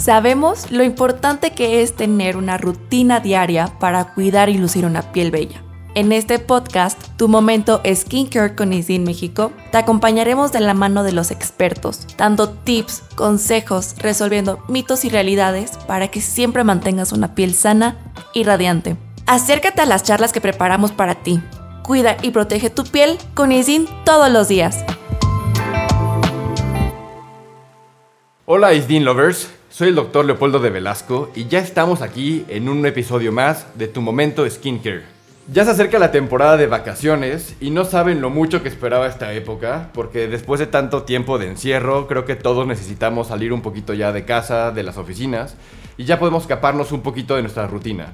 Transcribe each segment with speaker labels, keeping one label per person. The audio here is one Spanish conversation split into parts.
Speaker 1: Sabemos lo importante que es tener una rutina diaria para cuidar y lucir una piel bella. En este podcast, Tu Momento Skincare con Isin México, te acompañaremos de la mano de los expertos, dando tips, consejos, resolviendo mitos y realidades para que siempre mantengas una piel sana y radiante. Acércate a las charlas que preparamos para ti. Cuida y protege tu piel con Isin todos los días.
Speaker 2: Hola Isdin Lovers, soy el doctor Leopoldo de Velasco y ya estamos aquí en un episodio más de Tu Momento Skincare. Ya se acerca la temporada de vacaciones y no saben lo mucho que esperaba esta época, porque después de tanto tiempo de encierro, creo que todos necesitamos salir un poquito ya de casa, de las oficinas, y ya podemos escaparnos un poquito de nuestra rutina.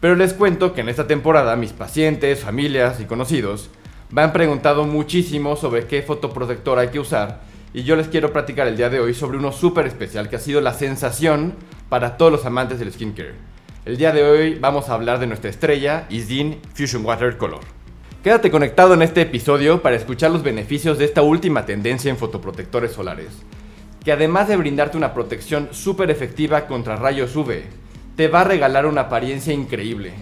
Speaker 2: Pero les cuento que en esta temporada mis pacientes, familias y conocidos me han preguntado muchísimo sobre qué fotoprotector hay que usar y yo les quiero platicar el día de hoy sobre uno súper especial que ha sido la sensación para todos los amantes del skincare. El día de hoy vamos a hablar de nuestra estrella Isdin Fusion Water Color. Quédate conectado en este episodio para escuchar los beneficios de esta última tendencia en fotoprotectores solares, que además de brindarte una protección súper efectiva contra rayos UV, te va a regalar una apariencia increíble.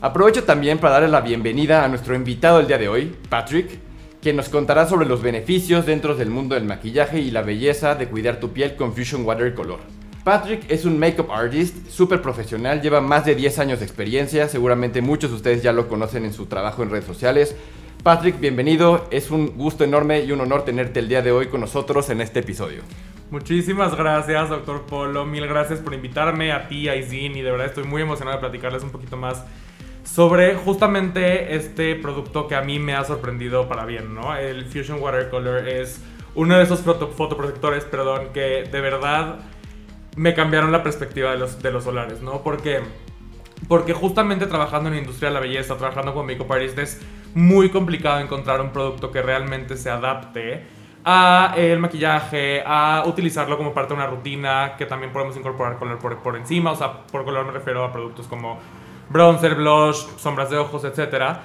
Speaker 2: Aprovecho también para darle la bienvenida a nuestro invitado el día de hoy, Patrick, quien nos contará sobre los beneficios dentro del mundo del maquillaje y la belleza de cuidar tu piel con Fusion Watercolor. Patrick es un makeup artist súper profesional, lleva más de 10 años de experiencia, seguramente muchos de ustedes ya lo conocen en su trabajo en redes sociales. Patrick, bienvenido, es un gusto enorme y un honor tenerte el día de hoy con nosotros en este episodio.
Speaker 3: Muchísimas gracias, doctor Polo, mil gracias por invitarme a ti, a Izin, y de verdad estoy muy emocionado de platicarles un poquito más sobre justamente este producto que a mí me ha sorprendido para bien, ¿no? El Fusion Watercolor es uno de esos fotoprotectores, perdón, que de verdad me cambiaron la perspectiva de los, de los solares, ¿no? Porque, porque justamente trabajando en la industria de la belleza, trabajando con makeup artists, es muy complicado encontrar un producto que realmente se adapte a el maquillaje, a utilizarlo como parte de una rutina, que también podemos incorporar color por, por encima, o sea, por color me refiero a productos como bronzer, blush, sombras de ojos, etc.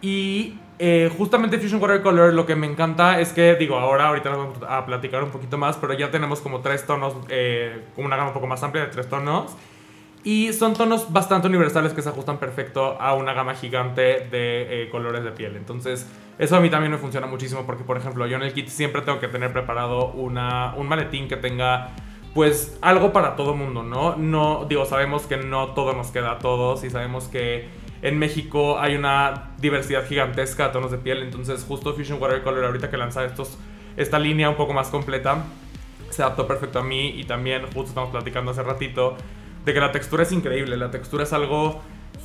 Speaker 3: Y eh, justamente Fusion Watercolor lo que me encanta es que, digo, ahora ahorita vamos a platicar un poquito más, pero ya tenemos como tres tonos, eh, una gama un poco más amplia de tres tonos. Y son tonos bastante universales que se ajustan perfecto a una gama gigante de eh, colores de piel. Entonces, eso a mí también me funciona muchísimo porque, por ejemplo, yo en el kit siempre tengo que tener preparado una, un maletín que tenga pues algo para todo mundo, ¿no? No, digo, sabemos que no todo nos queda a todos y sabemos que en México hay una diversidad gigantesca de tonos de piel, entonces justo Fusion Watercolor ahorita que lanza estos, esta línea un poco más completa se adaptó perfecto a mí y también justo estamos platicando hace ratito de que la textura es increíble, la textura es algo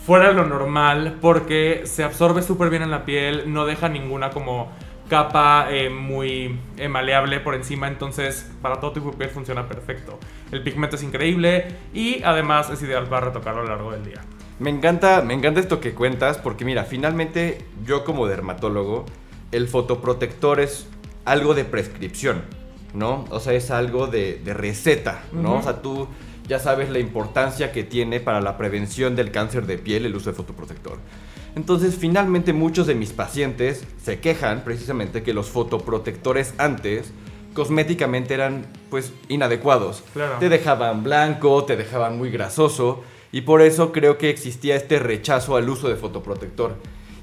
Speaker 3: fuera de lo normal porque se absorbe súper bien en la piel, no deja ninguna como capa eh, muy eh, maleable por encima, entonces para todo tipo de piel funciona perfecto. El pigmento es increíble y además es ideal para retocarlo a lo largo del día.
Speaker 2: Me encanta, me encanta esto que cuentas porque mira, finalmente yo como dermatólogo, el fotoprotector es algo de prescripción, ¿no? O sea, es algo de, receta, ¿no? O sea, tú ya sabes la importancia que tiene para la prevención del cáncer de piel el uso de fotoprotector. Entonces, finalmente muchos de mis pacientes se quejan precisamente que los fotoprotectores antes cosméticamente eran pues inadecuados. Te dejaban blanco, te dejaban muy grasoso y por eso creo que existía este rechazo al uso de fotoprotector.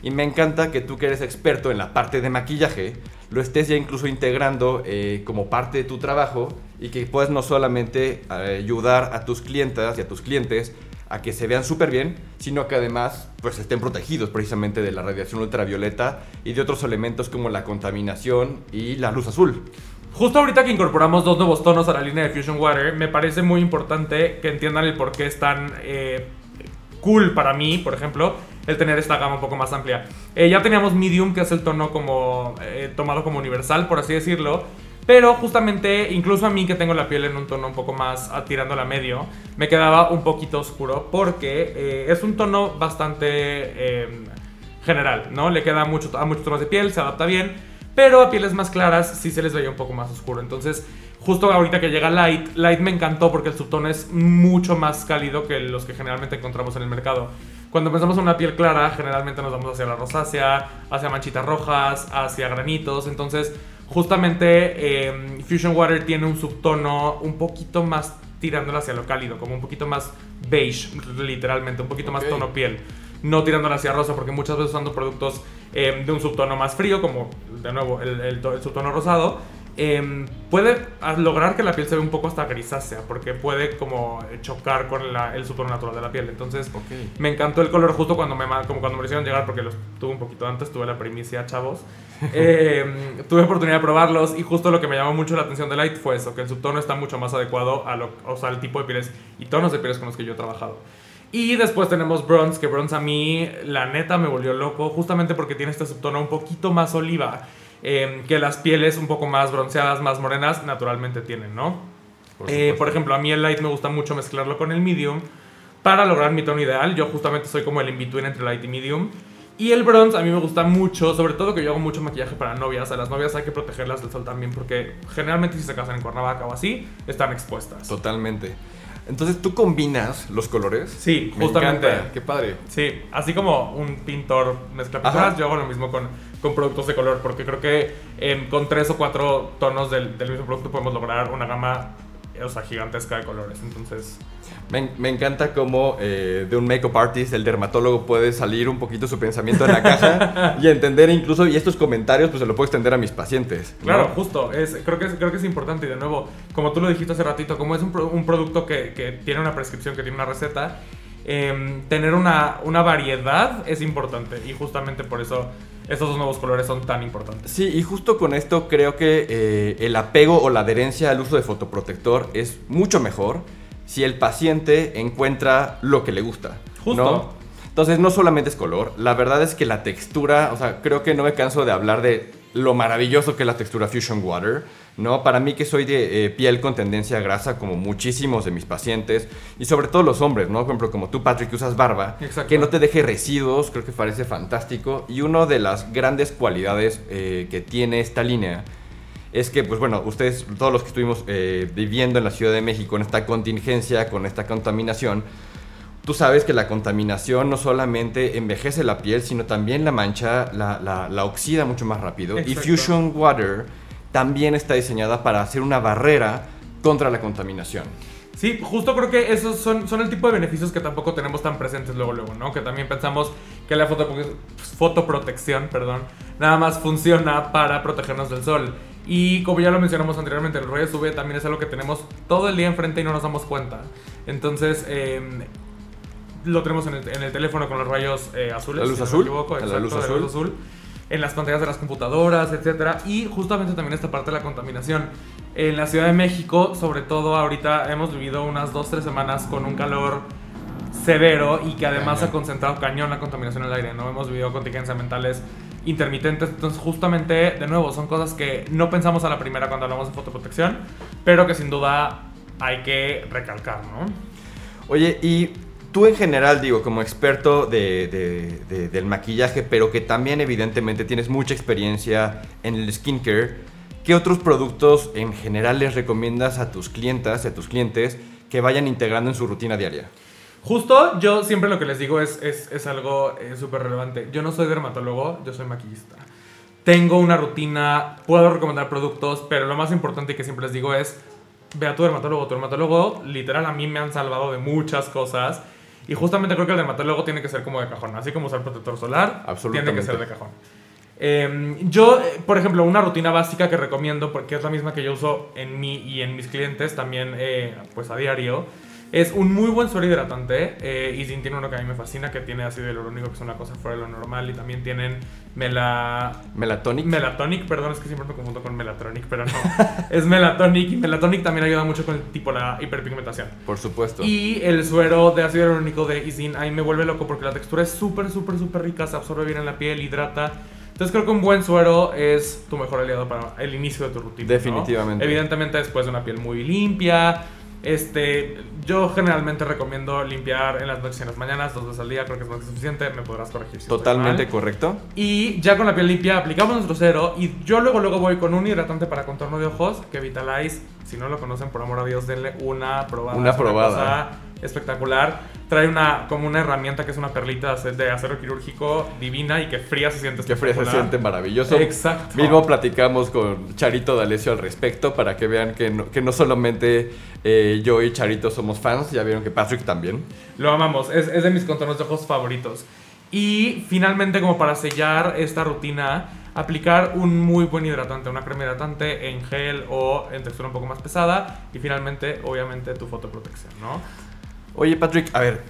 Speaker 2: Y me encanta que tú que eres experto en la parte de maquillaje, lo estés ya incluso integrando eh, como parte de tu trabajo y que puedas no solamente eh, ayudar a tus clientas y a tus clientes a que se vean súper bien, sino que además pues estén protegidos precisamente de la radiación ultravioleta y de otros elementos como la contaminación y la luz azul.
Speaker 3: Justo ahorita que incorporamos dos nuevos tonos a la línea de Fusion Water, me parece muy importante que entiendan el por qué es tan eh, cool para mí, por ejemplo, el tener esta gama un poco más amplia. Eh, ya teníamos Medium, que es el tono como eh, tomado como universal, por así decirlo. Pero justamente, incluso a mí que tengo la piel en un tono un poco más tirando a medio, me quedaba un poquito oscuro porque eh, es un tono bastante em, general, ¿no? Le queda mucho, a muchos tonos de piel, se adapta bien, pero a pieles más claras sí se les veía un poco más oscuro. Entonces, justo ahorita que llega Light, Light me encantó porque el subtono es mucho más cálido que los que generalmente encontramos en el mercado. Cuando pensamos en una piel clara, generalmente nos vamos hacia la rosácea, hacia manchitas rojas, hacia granitos. Entonces, justamente em, Fusion Water tiene un subtono un poquito más tirándola hacia lo cálido, como un poquito más beige, literalmente, un poquito más tono piel. No tirándola hacia rosa, porque muchas veces usando productos eh, de un subtono más frío, como de nuevo el, el subtono rosado, eh, puede lograr que la piel se vea un poco hasta grisácea, porque puede como chocar con la- el subtono natural de la piel. Entonces,
Speaker 2: Ok.
Speaker 3: me encantó el color justo cuando me, como cuando me hicieron llegar, porque los tuve un poquito antes, tuve la primicia, chavos. Eh, tuve oportunidad de probarlos y justo lo que me llamó mucho la atención de Light fue eso, que el subtono está mucho más adecuado a lo, o sea, al tipo de pieles y tonos de pieles con los que yo he trabajado. Y después tenemos Bronze, que Bronze a mí, la neta, me volvió loco, justamente porque tiene este subtono un poquito más oliva, eh, que las pieles un poco más bronceadas, más morenas, naturalmente tienen, ¿no?
Speaker 2: Por
Speaker 3: Eh, por ejemplo, a mí el light me gusta mucho mezclarlo con el medium para lograr mi tono ideal. Yo justamente soy como el in-between entre light y medium. Y el bronze a mí me gusta mucho, sobre todo que yo hago mucho maquillaje para novias. A las novias hay que protegerlas del sol también porque generalmente si se casan en Cuernavaca o así, están expuestas.
Speaker 2: Totalmente. Entonces, ¿tú combinas los colores?
Speaker 3: Sí,
Speaker 2: Me
Speaker 3: justamente.
Speaker 2: encanta, Qué padre.
Speaker 3: Sí, así como un pintor mezcla pinturas, yo hago lo mismo con, con productos de color, porque creo que em, con tres o cuatro tonos del, del mismo producto podemos lograr una gama o sea, gigantesca de colores. Entonces,
Speaker 2: Me, me encanta cómo eh, de un make-up artist, el dermatólogo puede salir un poquito su pensamiento de la caja y entender incluso, y estos comentarios, pues se lo puedo extender a mis pacientes. ¿no?
Speaker 3: Claro, justo. Es, creo, que es, creo que es importante. Y de nuevo, como tú lo dijiste hace ratito, como es un, pro- un producto que, que tiene una prescripción, que tiene una receta, em, tener una, una variedad es importante. Y justamente por eso estos dos nuevos colores son tan importantes.
Speaker 2: Sí, y justo con esto creo que eh, el apego o la adherencia al uso de fotoprotector es mucho mejor si el paciente encuentra lo que le gusta.
Speaker 3: Justo.
Speaker 2: ¿no? Entonces no solamente es color, la verdad es que la textura, o sea, creo que no me canso de hablar de lo maravilloso que es la textura Fusion Water, ¿no? Para mí que soy de eh, piel con tendencia a grasa, como muchísimos de mis pacientes, y sobre todo los hombres, ¿no? Por ejemplo, como tú, Patrick, que usas barba,
Speaker 3: Exacto.
Speaker 2: que no te deje residuos, creo que parece fantástico, y una de las grandes cualidades eh, que tiene esta línea es que, pues bueno, ustedes, todos los que estuvimos eh, viviendo en la Ciudad de México, en esta contingencia, con esta contaminación, tú sabes que la contaminación no solamente envejece la piel, sino también la mancha, la, la- la oxida mucho más rápido. Y. Fusion Water también está diseñada para hacer una barrera contra la contaminación.
Speaker 3: Sí, justo creo que esos son, son el tipo de beneficios que tampoco tenemos tan presentes luego, luego, ¿no? Que también pensamos que la foto, fotoprotección, perdón, nada más funciona para protegernos del sol. Y como ya lo mencionamos anteriormente, el rayos UV también es algo que tenemos todo el día enfrente y no nos damos cuenta. Entonces, em, lo tenemos en el, en el teléfono con los rayos eh, azules.
Speaker 2: La luz
Speaker 3: si no me
Speaker 2: azul,
Speaker 3: equivoco,
Speaker 2: la
Speaker 3: exacto,
Speaker 2: luz
Speaker 3: de
Speaker 2: azul.
Speaker 3: azul. En las pantallas de las computadoras, etcétera. Y justamente también esta parte de la contaminación. En la Ciudad de México, sobre todo ahorita, hemos vivido unas 2-3 semanas con un calor severo y que además ha concentrado cañón la contaminación en el aire, ¿no? Hemos vivido contingencias ambientales intermitentes, entonces justamente, de nuevo, son cosas que no pensamos a la primera cuando hablamos de fotoprotección, pero que sin duda hay que recalcar, ¿no?
Speaker 2: Oye, y tú en general, digo, como experto de- de- de- del maquillaje, pero que también evidentemente tienes mucha experiencia en el skincare, ¿qué otros productos en general les recomiendas a tus clientas, a tus clientes, que vayan integrando en su rutina diaria?
Speaker 3: Justo yo siempre lo que les digo es, es, es algo eh, súper relevante. Yo no soy dermatólogo, yo soy maquillista. Tengo una rutina, puedo recomendar productos, pero lo más importante que siempre les digo es, ve a tu dermatólogo. Tu dermatólogo, literal, a mí me han salvado de muchas cosas. Y justamente creo que el dermatólogo tiene que ser como de cajón. Así como usar protector solar, tiene que ser de cajón. Eh, yo, por ejemplo, una rutina básica que recomiendo, porque es la misma que yo uso en mí y en mis clientes también, eh, pues a diario, es un muy buen suero hidratante. Eh, y tiene uno que a mí me fascina, que tiene ácido hialurónico, que es una cosa fuera de lo normal. Y también tienen mela...
Speaker 2: Melatonic.
Speaker 3: Melatonic, perdón, es que siempre me confundo con Melatronic, pero no. es Melatonic y Melatonic también ayuda mucho con el tipo la hiperpigmentación.
Speaker 2: por supuesto.
Speaker 3: Y el suero de ácido hialurónico de Isin ahí me vuelve loco porque la textura es súper, súper, súper rica, se absorbe bien en la piel, hidrata. Entonces creo que un buen suero es tu mejor aliado para el inicio de tu rutina. ¿no?
Speaker 2: Definitivamente.
Speaker 3: Evidentemente después de una piel muy limpia. Este, yo generalmente recomiendo limpiar en las noches y en las mañanas, dos veces al día, creo que es más que suficiente, me podrás corregir. si
Speaker 2: Totalmente correcto.
Speaker 3: Y ya con la piel limpia aplicamos nuestro cero y yo luego luego voy con un hidratante para contorno de ojos que Vitalize, si no lo conocen por amor a Dios denle una probada.
Speaker 2: Una probada.
Speaker 3: cosa espectacular. Trae una, como una herramienta que es una perlita de acero quirúrgico divina y que fría se siente
Speaker 2: Que fría se siente maravilloso.
Speaker 3: Exacto.
Speaker 2: Mismo platicamos con Charito D'Alessio al respecto para que vean que no, que no solamente eh, yo y Charito somos fans, ya vieron que Patrick también.
Speaker 3: Lo amamos, es, es de mis contornos de ojos favoritos. Y finalmente, como para sellar esta rutina, aplicar un muy buen hidratante, una crema hidratante en gel o en textura un poco más pesada. Y finalmente, obviamente, tu fotoprotección, ¿no?
Speaker 2: Oye, Patrick, a ver,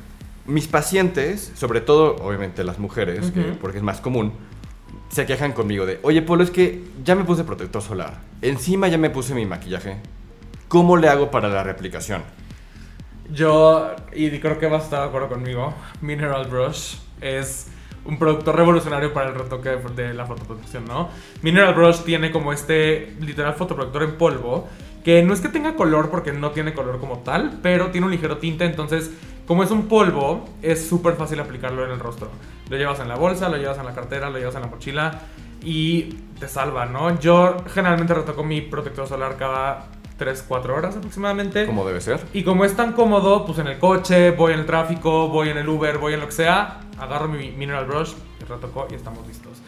Speaker 2: mis pacientes, sobre todo, obviamente las mujeres, que- porque es más común, se quejan conmigo de, oye, Polo, es que ya me puse protector solar, encima ya me puse mi maquillaje, ¿cómo le hago para la reaplicación?
Speaker 3: Yo, y creo que vas a estar de acuerdo conmigo, Mineral Brush es un producto revolucionario para el retoque de la fotoprotección, ¿no? Mineral Brush tiene como este literal fotoprotector en polvo, que no es que tenga color porque no tiene color como tal, pero tiene un ligero tinte, entonces como es un polvo, es súper fácil aplicarlo en el rostro. Lo llevas en la bolsa, lo llevas en la cartera, lo llevas en la mochila y te salva, ¿no? Yo generalmente retoco mi protector solar cada 3-4 horas aproximadamente.
Speaker 2: ¿Cómo debe ser?
Speaker 3: Y como es tan cómodo, pues en el coche, voy en el tráfico, voy en el Uber, voy en lo que sea, agarro mi mineral brush, retoco y estamos listos.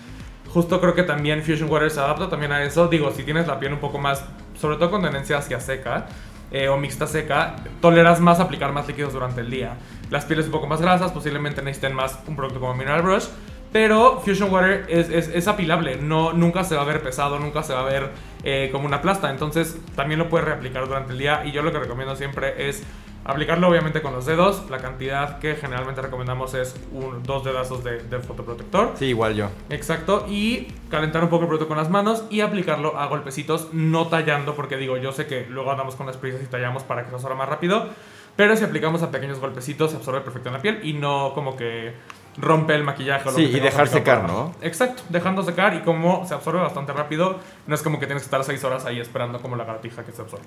Speaker 3: Justo creo que también Fusion Water se adapta también a eso. Digo, si tienes la piel un poco más, sobre todo con tendencia hacia seca eh, o mixta seca, toleras más aplicar más líquidos durante el día. Las pieles un poco más grasas posiblemente necesiten más un producto como mineral brush. Pero Fusion Water es, es, es apilable, no, nunca se va a ver pesado, nunca se va a ver eh, como una plasta. Entonces también lo puedes reaplicar durante el día. Y yo lo que recomiendo siempre es aplicarlo obviamente con los dedos. La cantidad que generalmente recomendamos es un, dos dedazos de, de fotoprotector.
Speaker 2: Sí, igual yo.
Speaker 3: Exacto, y calentar un poco el producto con las manos y aplicarlo a golpecitos, no tallando, porque digo, yo sé que luego andamos con las prisas y tallamos para que se absorba más rápido, pero si aplicamos a pequeños golpecitos se absorbe perfecto en la piel y no como que rompe el maquillaje. O lo
Speaker 2: Sí,
Speaker 3: que
Speaker 2: y dejar secar, ¿no?
Speaker 3: Exacto, dejando secar y como se absorbe bastante rápido, no es como que tienes que estar seis horas ahí esperando como la lagartija que se absorba.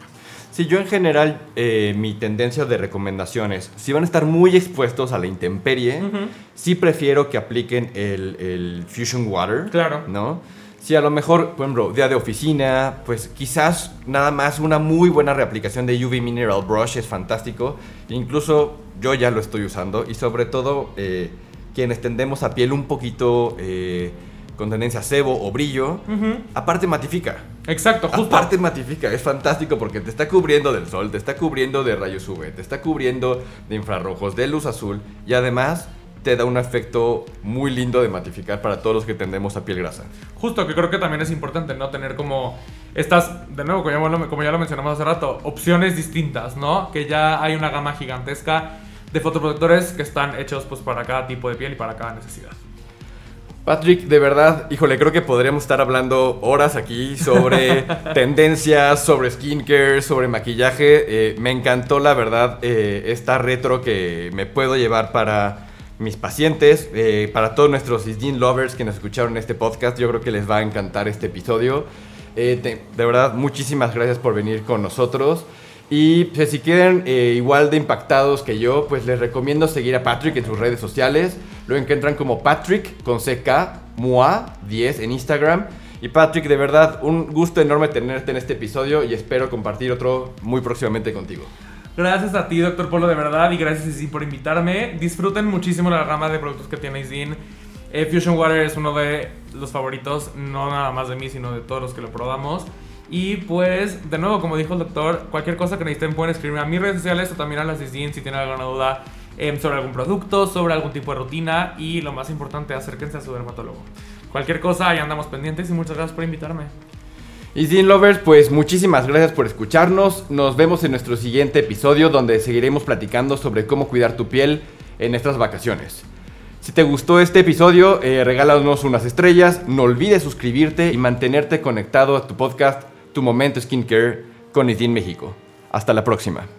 Speaker 2: Sí, yo en general, eh, mi tendencia de recomendaciones, si van a estar muy expuestos a la intemperie, sí prefiero que apliquen el, el Fusion Water.
Speaker 3: Claro.
Speaker 2: ¿No? Si a lo mejor, por ejemplo, día de oficina, pues quizás nada más una muy buena reaplicación de UV Mineral Brush es fantástico. Incluso yo ya lo estoy usando y sobre todo eh, quienes tendemos a piel un poquito eh, con tendencia a sebo o brillo, aparte matifica.
Speaker 3: Exacto, justo.
Speaker 2: Aparte matifica, es fantástico porque te está cubriendo del sol, te está cubriendo de rayos UV, te está cubriendo de infrarrojos, de luz azul y además te da un efecto muy lindo de matificar para todos los que tendemos a piel grasa.
Speaker 3: Justo, que creo que también es importante, ¿no? Tener como estas, de nuevo, como ya, lo, como ya lo mencionamos hace rato, opciones distintas, ¿no? Que ya hay una gama gigantesca de fotoprotectores que están hechos pues para cada tipo de piel y para cada necesidad.
Speaker 2: Patrick, de verdad, híjole, creo que podríamos estar hablando horas aquí sobre tendencias, sobre skincare, sobre maquillaje. Eh, me encantó, la verdad, eh, esta retro que me puedo llevar para mis pacientes, eh, para todos nuestros Isdin lovers que nos escucharon en este podcast. Yo creo que les va a encantar este episodio. De, de verdad, muchísimas gracias por venir con nosotros. Y pues, si quieren eh, igual de impactados que yo, pues les recomiendo seguir a Patrick en sus redes sociales. Lo encuentran como Patrick con CK, MUA 10 en Instagram. Y Patrick, de verdad, un gusto enorme tenerte en este episodio y espero compartir otro muy próximamente contigo.
Speaker 3: Gracias a ti, doctor Polo, de verdad, y gracias Isin por invitarme. Disfruten muchísimo la rama de productos que tiene Isin. Eh, Fusion Water es uno de los favoritos, no nada más de mí, sino de todos los que lo probamos. Y pues, de nuevo, como dijo el doctor, cualquier cosa que necesiten pueden escribirme a mis redes sociales o también a las Isin si tienen alguna duda eh, sobre algún producto, sobre algún tipo de rutina y lo más importante, acérquense a su dermatólogo. Cualquier cosa, ahí andamos pendientes y muchas gracias por invitarme.
Speaker 2: Y Lovers, pues muchísimas gracias por escucharnos. Nos vemos en nuestro siguiente episodio donde seguiremos platicando sobre cómo cuidar tu piel en estas vacaciones. Si te gustó este episodio, eh, regálanos unas estrellas, no olvides suscribirte y mantenerte conectado a tu podcast Tu Momento Skincare con Isdin México. Hasta la próxima.